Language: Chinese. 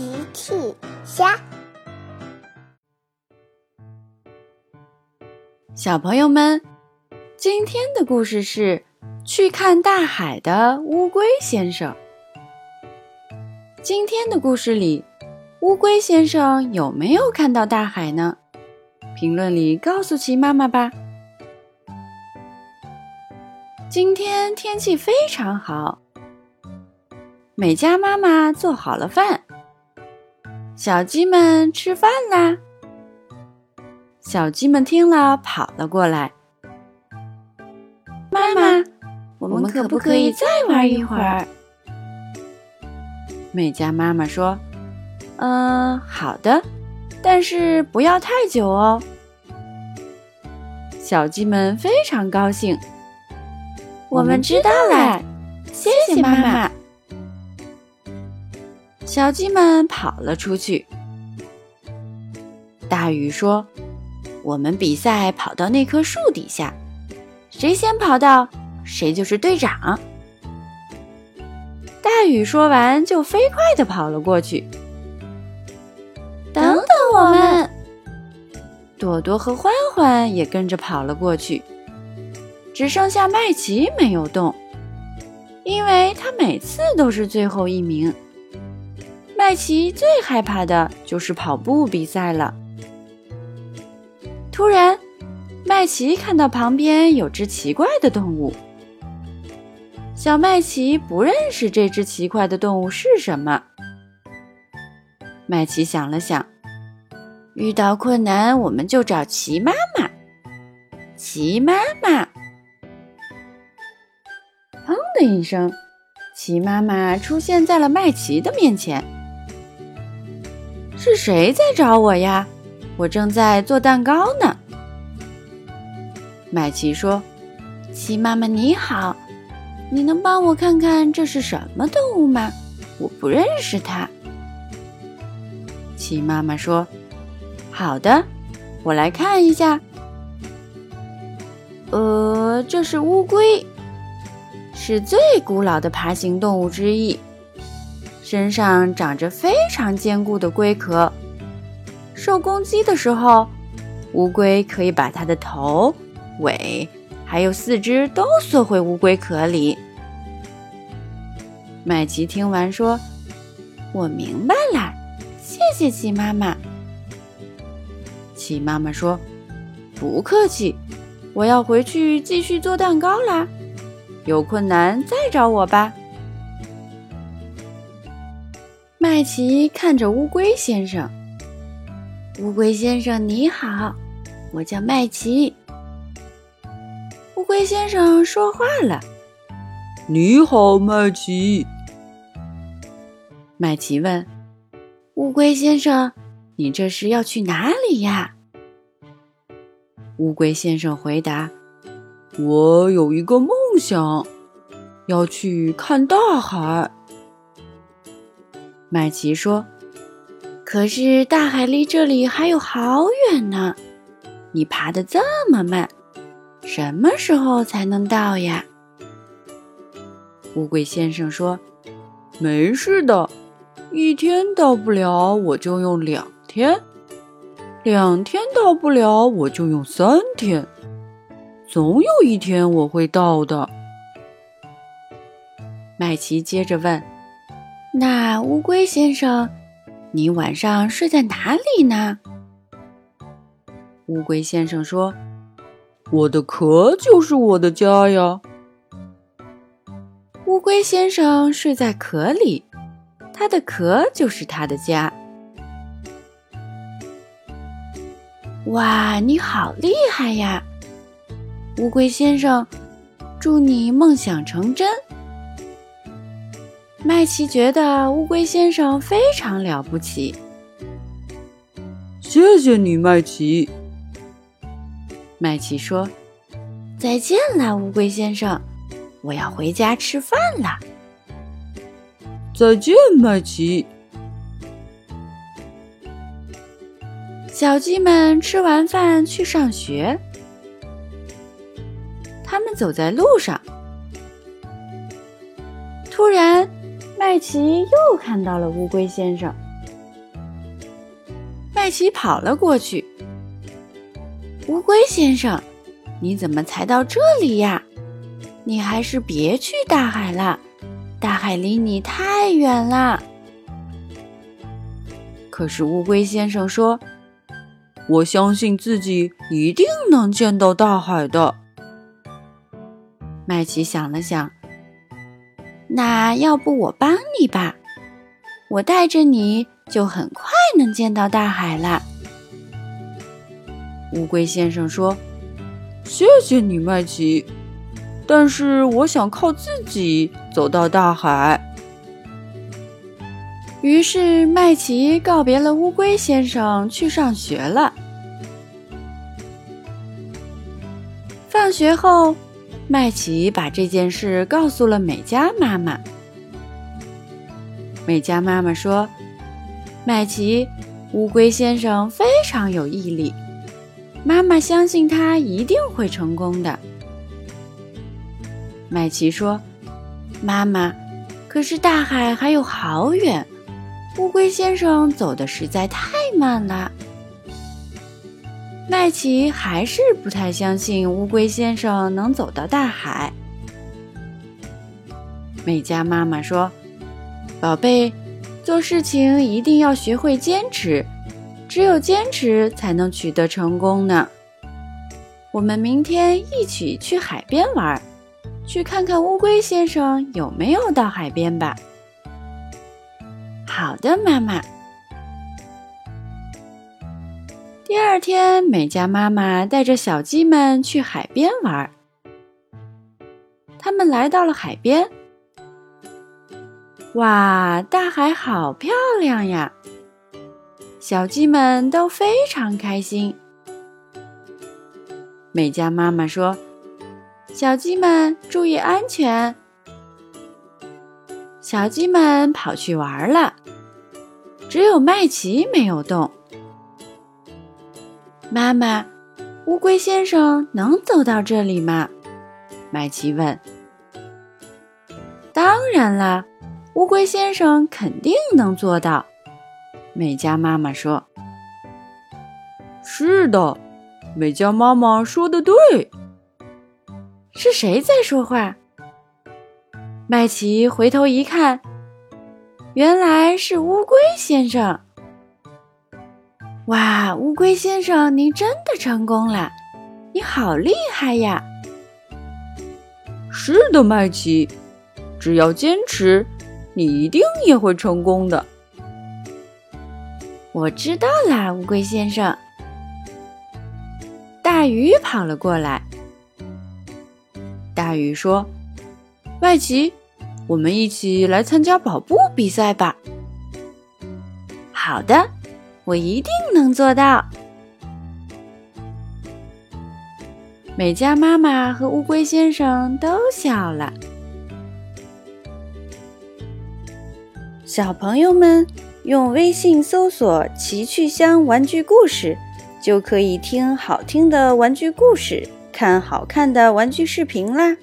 奇趣虾，小朋友们，今天的故事是去看大海的乌龟先生。今天的故事里，乌龟先生有没有看到大海呢？评论里告诉奇妈妈吧。今天天气非常好。美嘉妈妈做好了饭，小鸡们吃饭啦。小鸡们听了跑了过来。妈妈，我们可不可以再玩一会儿？美嘉妈妈说：“嗯，好的，但是不要太久哦。”小鸡们非常高兴。我们知道了，谢谢妈妈。小鸡们跑了出去。大雨说：“我们比赛跑到那棵树底下，谁先跑到，谁就是队长。”大雨说完，就飞快地跑了过去。等等我们！朵朵和欢欢也跟着跑了过去。只剩下麦琪没有动，因为他每次都是最后一名。麦琪最害怕的就是跑步比赛了。突然，麦琪看到旁边有只奇怪的动物。小麦奇不认识这只奇怪的动物是什么。麦琪想了想，遇到困难我们就找奇妈妈。奇妈妈，砰的一声，奇妈妈出现在了麦琪的面前。是谁在找我呀？我正在做蛋糕呢。麦琪说：“齐妈妈你好，你能帮我看看这是什么动物吗？我不认识它。”齐妈妈说：“好的，我来看一下。呃，这是乌龟，是最古老的爬行动物之一。”身上长着非常坚固的龟壳，受攻击的时候，乌龟可以把它的头、尾还有四肢都缩回乌龟壳里。麦琪听完说：“我明白了，谢谢琪妈妈。”琪妈妈说：“不客气，我要回去继续做蛋糕啦，有困难再找我吧。”麦琪看着乌龟先生。乌龟先生你好，我叫麦琪。乌龟先生说话了：“你好，麦琪。”麦琪问：“乌龟先生，你这是要去哪里呀？”乌龟先生回答：“我有一个梦想，要去看大海。”麦琪说：“可是大海离这里还有好远呢，你爬得这么慢，什么时候才能到呀？”乌龟先生说：“没事的，一天到不了我就用两天，两天到不了我就用三天，总有一天我会到的。”麦琪接着问。那乌龟先生，你晚上睡在哪里呢？乌龟先生说：“我的壳就是我的家呀。”乌龟先生睡在壳里，他的壳就是他的家。哇，你好厉害呀，乌龟先生！祝你梦想成真。麦琪觉得乌龟先生非常了不起。谢谢你，麦琪。麦琪说：“再见了，乌龟先生，我要回家吃饭了。”再见，麦琪。小鸡们吃完饭去上学，他们走在路上，突然。麦琪又看到了乌龟先生，麦琪跑了过去。乌龟先生，你怎么才到这里呀？你还是别去大海了，大海离你太远了。可是乌龟先生说：“我相信自己一定能见到大海的。”麦琪想了想，那要不我帮你吧？我带着你就很快能见到大海了。乌龟先生说：“谢谢你，麦琪，但是我想靠自己走到大海。”于是麦琪告别了乌龟先生，去上学了。放学后，麦琪把这件事告诉了美嘉妈妈。美嘉妈妈说：“麦琪，乌龟先生非常有毅力，妈妈相信他一定会成功的。”麦琪说：“妈妈，可是大海还有好远，乌龟先生走的实在太慢了。”麦琪还是不太相信乌龟先生能走到大海。美嘉妈妈说。宝贝，做事情一定要学会坚持，只有坚持才能取得成功呢。我们明天一起去海边玩，去看看乌龟先生有没有到海边吧。好的，妈妈。第二天，美嘉妈妈带着小鸡们去海边玩。他们来到了海边。哇，大海好漂亮呀！小鸡们都非常开心。美嘉妈妈说：“小鸡们注意安全。”小鸡们跑去玩了，只有麦琪没有动。妈妈，乌龟先生能走到这里吗？麦琪问。当然啦。乌龟先生肯定能做到，美嘉妈妈说：“是的，美嘉妈妈说的对。”是谁在说话？麦琪回头一看，原来是乌龟先生。哇，乌龟先生，您真的成功了！你好厉害呀！是的，麦琪，只要坚持。你一定也会成功的。我知道啦，乌龟先生。大鱼跑了过来。大鱼说：“麦琪，我们一起来参加跑步比赛吧。”好的，我一定能做到。美嘉妈妈和乌龟先生都笑了。小朋友们，用微信搜索“奇趣箱玩具故事”，就可以听好听的玩具故事，看好看的玩具视频啦。